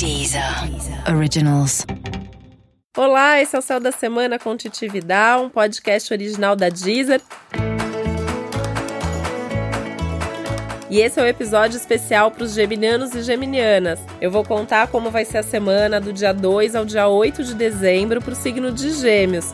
Deezer Originals. Olá, esse é o Céu da Semana com Titi Vidal, um podcast original da Deezer. E esse é o um episódio especial para os geminianos e geminianas. Eu vou contar como vai ser a semana do dia 2 ao dia 8 de dezembro para o signo de Gêmeos.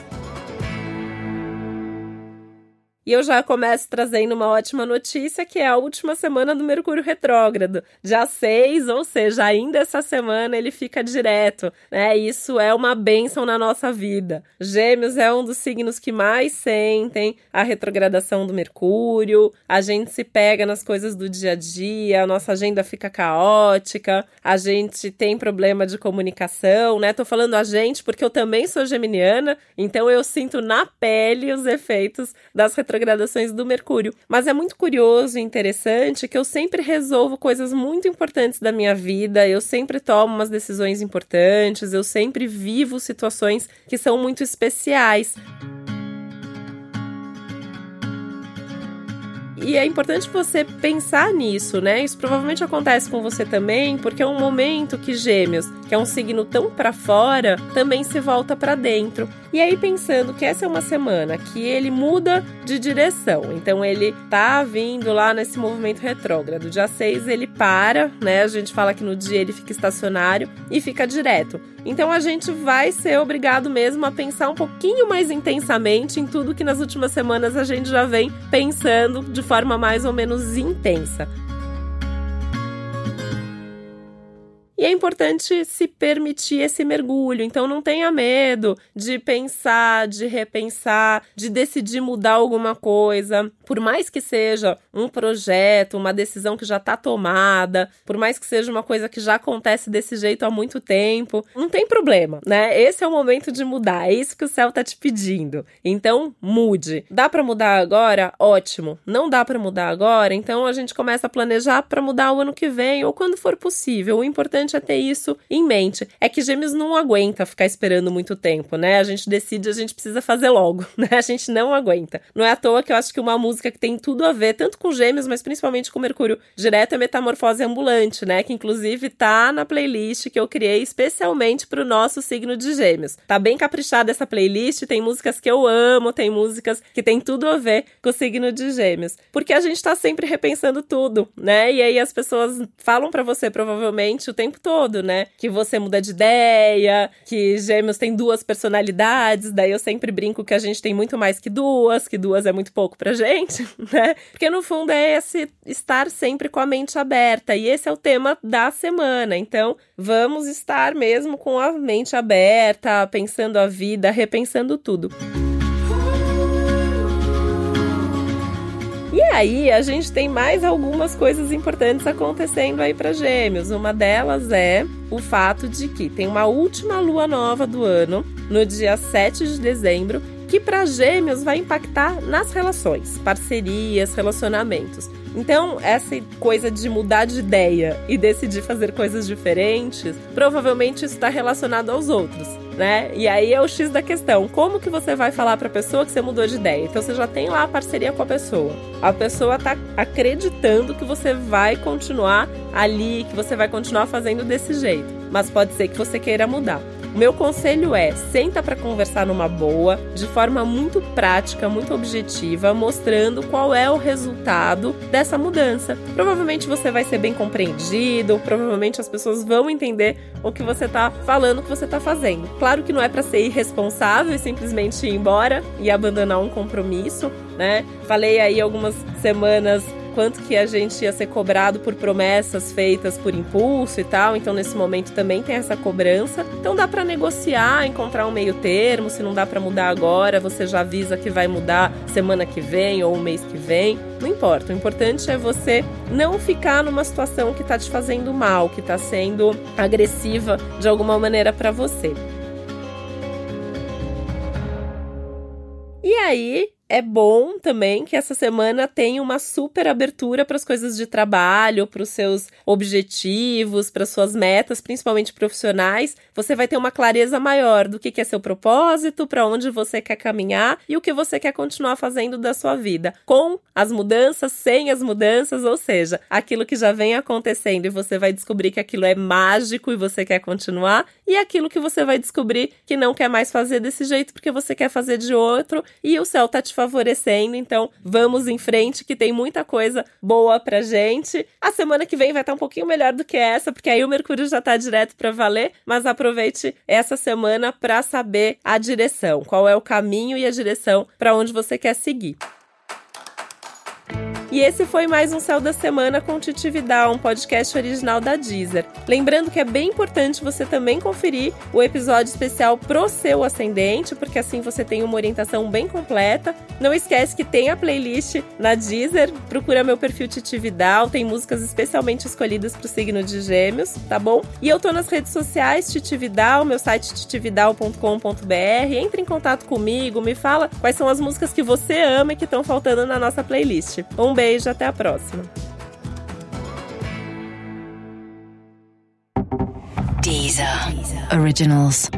E eu já começo trazendo uma ótima notícia, que é a última semana do Mercúrio retrógrado. Dia 6, ou seja, ainda essa semana ele fica direto, né? Isso é uma bênção na nossa vida. Gêmeos é um dos signos que mais sentem a retrogradação do Mercúrio. A gente se pega nas coisas do dia a dia, a nossa agenda fica caótica, a gente tem problema de comunicação, né? Tô falando a gente porque eu também sou geminiana, então eu sinto na pele os efeitos das retrogradações retrogradações do Mercúrio. Mas é muito curioso e interessante que eu sempre resolvo coisas muito importantes da minha vida, eu sempre tomo umas decisões importantes, eu sempre vivo situações que são muito especiais. E é importante você pensar nisso, né? Isso provavelmente acontece com você também, porque é um momento que Gêmeos, que é um signo tão para fora, também se volta para dentro. E aí pensando que essa é uma semana que ele muda de direção. Então ele tá vindo lá nesse movimento retrógrado. Dia 6 ele para, né? A gente fala que no dia ele fica estacionário e fica direto. Então a gente vai ser obrigado mesmo a pensar um pouquinho mais intensamente em tudo que nas últimas semanas a gente já vem pensando de forma mais ou menos intensa. É importante se permitir esse mergulho. Então não tenha medo de pensar, de repensar, de decidir mudar alguma coisa. Por mais que seja um projeto, uma decisão que já está tomada, por mais que seja uma coisa que já acontece desse jeito há muito tempo, não tem problema, né? Esse é o momento de mudar. É isso que o céu está te pedindo. Então mude. Dá para mudar agora? Ótimo. Não dá para mudar agora? Então a gente começa a planejar para mudar o ano que vem ou quando for possível. O importante importante é ter isso em mente. É que Gêmeos não aguenta ficar esperando muito tempo, né? A gente decide, a gente precisa fazer logo, né? A gente não aguenta. Não é à toa que eu acho que uma música que tem tudo a ver, tanto com Gêmeos, mas principalmente com Mercúrio direto, é Metamorfose Ambulante, né? Que inclusive tá na playlist que eu criei especialmente pro nosso signo de Gêmeos. Tá bem caprichada essa playlist, tem músicas que eu amo, tem músicas que tem tudo a ver com o signo de Gêmeos. Porque a gente tá sempre repensando tudo, né? E aí as pessoas falam para você provavelmente o tempo todo, né? Que você muda de ideia, que gêmeos tem duas personalidades, daí eu sempre brinco que a gente tem muito mais que duas, que duas é muito pouco pra gente, né? Porque no fundo é esse estar sempre com a mente aberta, e esse é o tema da semana. Então, vamos estar mesmo com a mente aberta, pensando a vida, repensando tudo. E aí, a gente tem mais algumas coisas importantes acontecendo aí para Gêmeos. Uma delas é o fato de que tem uma última lua nova do ano, no dia 7 de dezembro, que para Gêmeos vai impactar nas relações, parcerias, relacionamentos. Então, essa coisa de mudar de ideia e decidir fazer coisas diferentes, provavelmente está relacionado aos outros. Né? E aí é o X da questão. Como que você vai falar para a pessoa que você mudou de ideia? Então você já tem lá a parceria com a pessoa. A pessoa tá acreditando que você vai continuar ali, que você vai continuar fazendo desse jeito. Mas pode ser que você queira mudar. Meu conselho é: senta para conversar numa boa, de forma muito prática, muito objetiva, mostrando qual é o resultado dessa mudança. Provavelmente você vai ser bem compreendido, provavelmente as pessoas vão entender o que você está falando, o que você está fazendo. Claro que não é para ser irresponsável e simplesmente ir embora e abandonar um compromisso, né? Falei aí algumas semanas quanto que a gente ia ser cobrado por promessas feitas por impulso e tal. Então, nesse momento também tem essa cobrança. Então, dá para negociar, encontrar um meio termo. Se não dá para mudar agora, você já avisa que vai mudar semana que vem ou mês que vem. Não importa. O importante é você não ficar numa situação que tá te fazendo mal, que tá sendo agressiva de alguma maneira para você. E aí, é bom também que essa semana tenha uma super abertura para as coisas de trabalho, para os seus objetivos, para suas metas, principalmente profissionais. Você vai ter uma clareza maior do que, é seu propósito, para onde você quer caminhar e o que você quer continuar fazendo da sua vida, com as mudanças, sem as mudanças, ou seja, aquilo que já vem acontecendo e você vai descobrir que aquilo é mágico e você quer continuar, e aquilo que você vai descobrir que não quer mais fazer desse jeito porque você quer fazer de outro e o céu tá te favorecendo. Então, vamos em frente que tem muita coisa boa pra gente. A semana que vem vai estar um pouquinho melhor do que essa, porque aí o Mercúrio já tá direto para valer, mas aproveite essa semana para saber a direção, qual é o caminho e a direção para onde você quer seguir. E esse foi mais um Céu da Semana com Titi Vidal, um podcast original da Deezer. Lembrando que é bem importante você também conferir o episódio especial pro seu ascendente, porque assim você tem uma orientação bem completa. Não esquece que tem a playlist na Deezer, procura meu perfil Titi Vidal, tem músicas especialmente escolhidas pro signo de Gêmeos, tá bom? E eu tô nas redes sociais Titi Vidal, meu site titividal.com.br. Entre em contato comigo, me fala quais são as músicas que você ama e que estão faltando na nossa playlist. Um beijo, até a próxima. Deezer. Originals.